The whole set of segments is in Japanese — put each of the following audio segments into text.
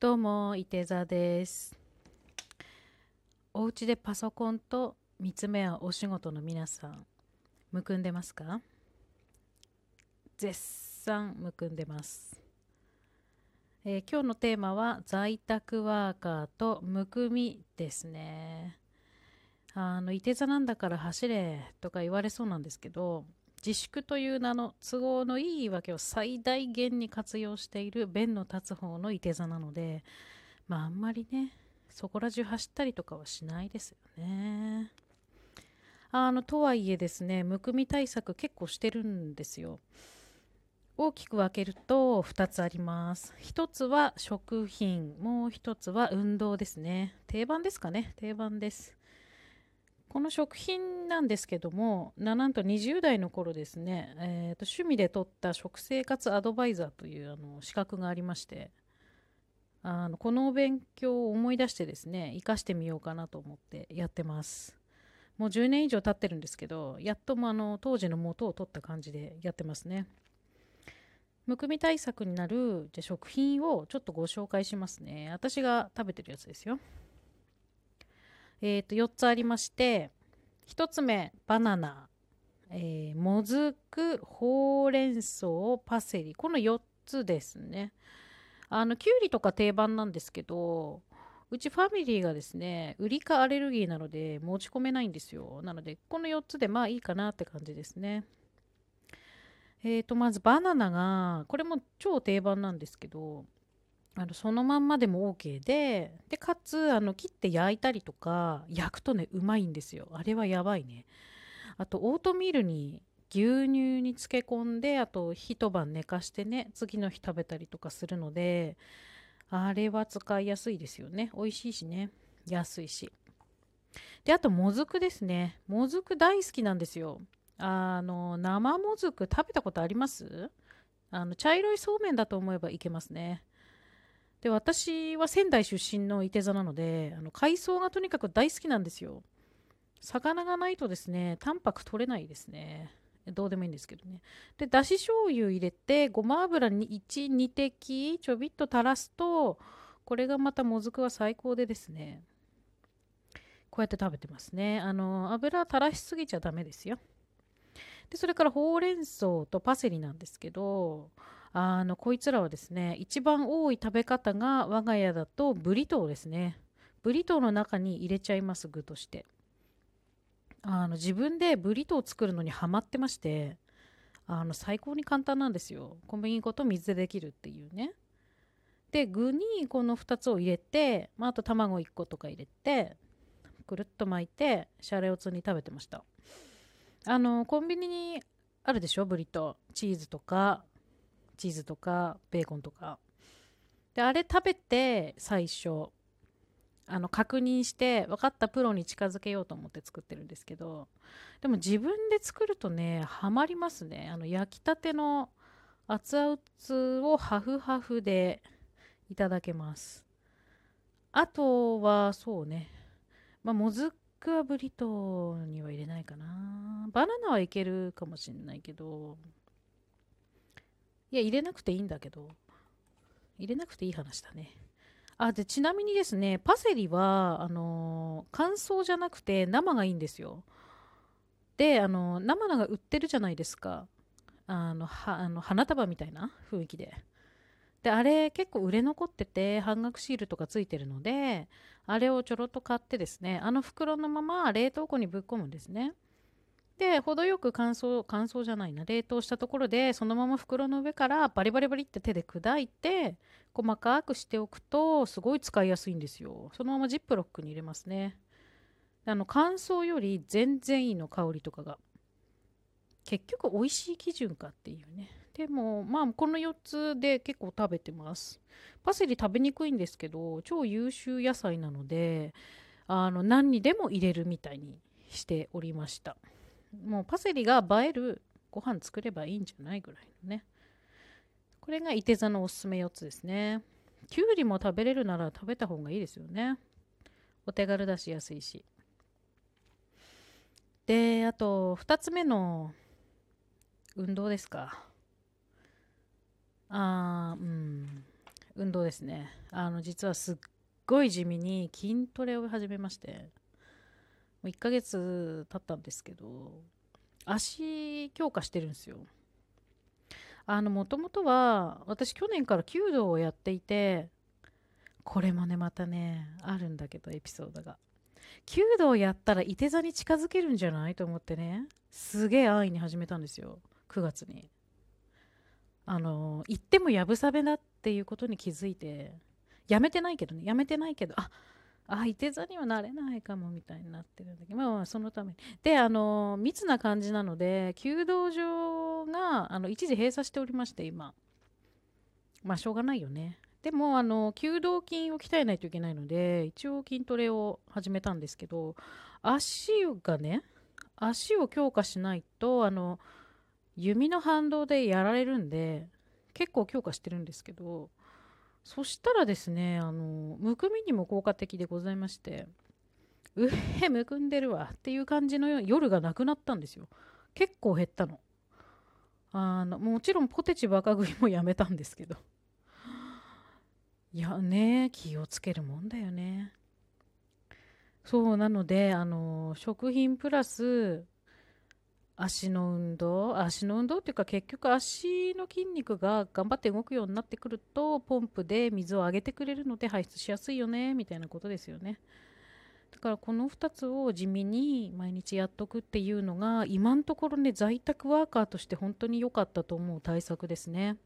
どうも、いて座です。お家でパソコンと見つめ合うお仕事の皆さん、むくんでますか？絶賛むくんでます。えー今日のテーマは在宅ワーカーとむくみですね。あの、いて座なんだから走れとか言われそうなんですけど、自粛という名の都合のいい言い訳を最大限に活用している弁の立つ方のいて座なので、まああんまりね、そこら中走ったりとかはしないですよね。あの、とはいえですね、むくみ対策結構してるんですよ。大きく分けると2つあります。1つは食品、もう1つは運動ですね。定番ですかね、定番です。この食品なんですけども、なんと20代の頃ですね、えーと趣味で取った食生活アドバイザーというあの資格がありまして、あのこのお勉強を思い出してですね、活かしてみようかなと思ってやってます。もう10年以上経ってるんですけど、やっともあの当時の元を取った感じでやってますね。むくみ対策になるじゃ食品をちょっとご紹介しますね。私が食べてるやつですよ。えっ、と、4つありまして、1つ目、バナナ、えーもずく、ほうれん草、パセリ。この4つですね。あの、きゅうりとか定番なんですけど、うちファミリーがですね、ウリ科アレルギーなので持ち込めないんですよ。なので、この4つでまあいいかなって感じですね。えーと、まずバナナが、これも超定番なんですけど、あのそのまんまでも OK で、で、かつ、あの、切って焼いたりとか、焼くとね、うまいんですよ。あれはやばいね。あと、オートミールに牛乳に漬け込んで、あと、一晩寝かしてね、次の日食べたりとかするので、あれは使いやすいですよね。美味しいしね。安いし。で、あと、もずくですね。もずく大好きなんですよ。あの、生もずく食べたことあります？あの、茶色いそうめんだと思えばいけますね。で、私は仙台出身のいて座なので、あの海藻がとにかく大好きなんですよ。魚がないとですね、タンパク取れないですね。どうでもいいんですけどね。で、だし醤油入れて、ごま油に1、2滴ちょびっと垂らすと、これがまたもずくは最高でですね。こうやって食べてますね。あの、油垂らしすぎちゃダメですよ。で、それからほうれん草とパセリなんですけど、あの、こいつらはですね、一番多い食べ方が我が家だとブリトーですね。ブリトーの中に入れちゃいます、具として。あの、自分でブリトーを作るのにハマってまして、あの、最高に簡単なんですよ。小麦粉と水でできるっていうね。で、具にこの2つを入れて、まあ、あと卵1個とか入れて、くるっと巻いて、シャレオツに食べてました。あの、コンビニにあるでしょ、ブリトー。チーズとか、チーズとかベーコンとか。であれ食べて最初。あの確認して分かったプロに近づけようと思って作ってるんですけど。でも自分で作るとねハマりますね。あの焼きたての熱々をハフハフでいただけます。あとはそうね。まあもずくはブリトーには入れないかな。バナナはいけるかもしれないけど。いや、入れなくていいんだけど。入れなくていい話だね。あ、で、ちなみにですね、パセリは、あのー乾燥じゃなくて生がいいんですよ。で、あのー生のが売ってるじゃないですか。あの、はあの花束みたいな雰囲気で。で、あれ結構売れ残ってて、半額シールとかついてるので、あれをちょろっと買ってですね、あの袋のまま冷凍庫にぶっ込むんですね。で、程よく乾燥、乾燥じゃないな、冷凍したところで、そのまま袋の上からバリバリバリって手で砕いて、細かくしておくと、すごい使いやすいんですよ。そのままジップロックに入れますね。あの、乾燥より全然いいの、香りとかが。結局、美味しい基準かっていうね。でも、まあ、この4つで結構食べてます。パセリ食べにくいんですけど、超優秀野菜なので、あの、何にでも入れるみたいにしておりました。もうパセリが映えるご飯作ればいいんじゃないぐらいのね。これがいて座のおすすめ4つですね。きゅうりも食べれるなら食べた方がいいですよね。お手軽だし安いし。で、あと2つ目の運動ですか。あ、うん。運動ですねあの実はすっごい地味に筋トレを始めましてう1ヶ月経ったんですけど足強化してるんですよ。あのもともとは私去年から弓道をやっていてこれもねまたねあるんだけどエピソードが。弓道やったらいて座に近づけるんじゃないと思ってねすげえ安易に始めたんですよ9月に。あの行ってもやぶさべだっていうことに気づいてやめてないけどねやめてないけどああいて座にはなれないかもみたいになってるんだけどまあまあそのために。であの密な感じなので弓道場があの一時閉鎖しておりまして今。まあしょうがないよね。でもあの弓道筋を鍛えないといけないので一応筋トレを始めたんですけど足がね足を強化しないとあの弓の反動でやられるんで結構強化してるんですけどそしたらですねあのむくみにも効果的でございましてうへむくんでるわっていう感じの夜がなくなったんですよ。結構減ったの。あのもちろんポテチバカ食いもやめたんですけど。いやね気をつけるもんだよね。そうなのであの食品プラス足の運動？足の運動っていうか結局足の筋肉が頑張って動くようになってくるとポンプで水を上げてくれるので排出しやすいよねみたいなことですよね。だからこの2つを地味に毎日やっとくっていうのが今のところね在宅ワーカーとして本当に良かったと思う対策ですね。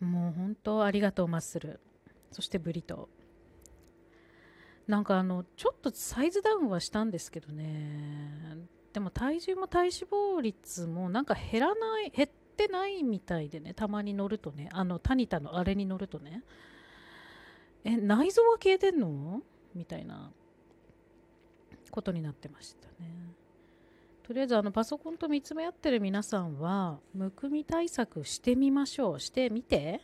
もう本当ありがとうマッスル。そしてブリトなんかあのちょっとサイズダウンはしたんですけどね。でも体重も体脂肪率もなんか減らない減ってないみたいでねたまに乗るとねあのタニタのあれに乗るとねえ内臓は消えてんの？みたいなことになってましたね。とりあえずあのパソコンと見つめ合ってる皆さんはむくみ対策してみましょう。してみて。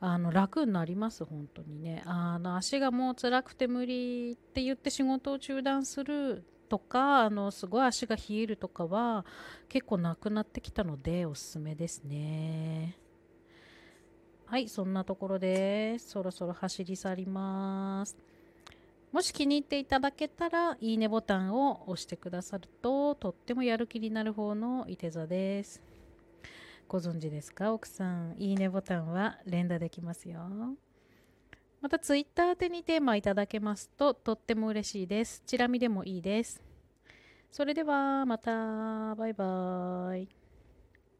あの楽になります本当にね。あの足がもう辛くて無理って言って仕事を中断するとかあのすごい足が冷えるとかは結構なくなってきたのでおすすめですね。はいそんなところでそろそろ走り去ります。もし気に入っていただけたらいいねボタンを押してくださるととってもやる気になる方のいて座です。ご存知ですか奥さん。いいねボタンは連打できますよ。またツイッター宛てにテーマいただけますととっても嬉しいです。チラ見でもいいです。それではまたバイバーイ。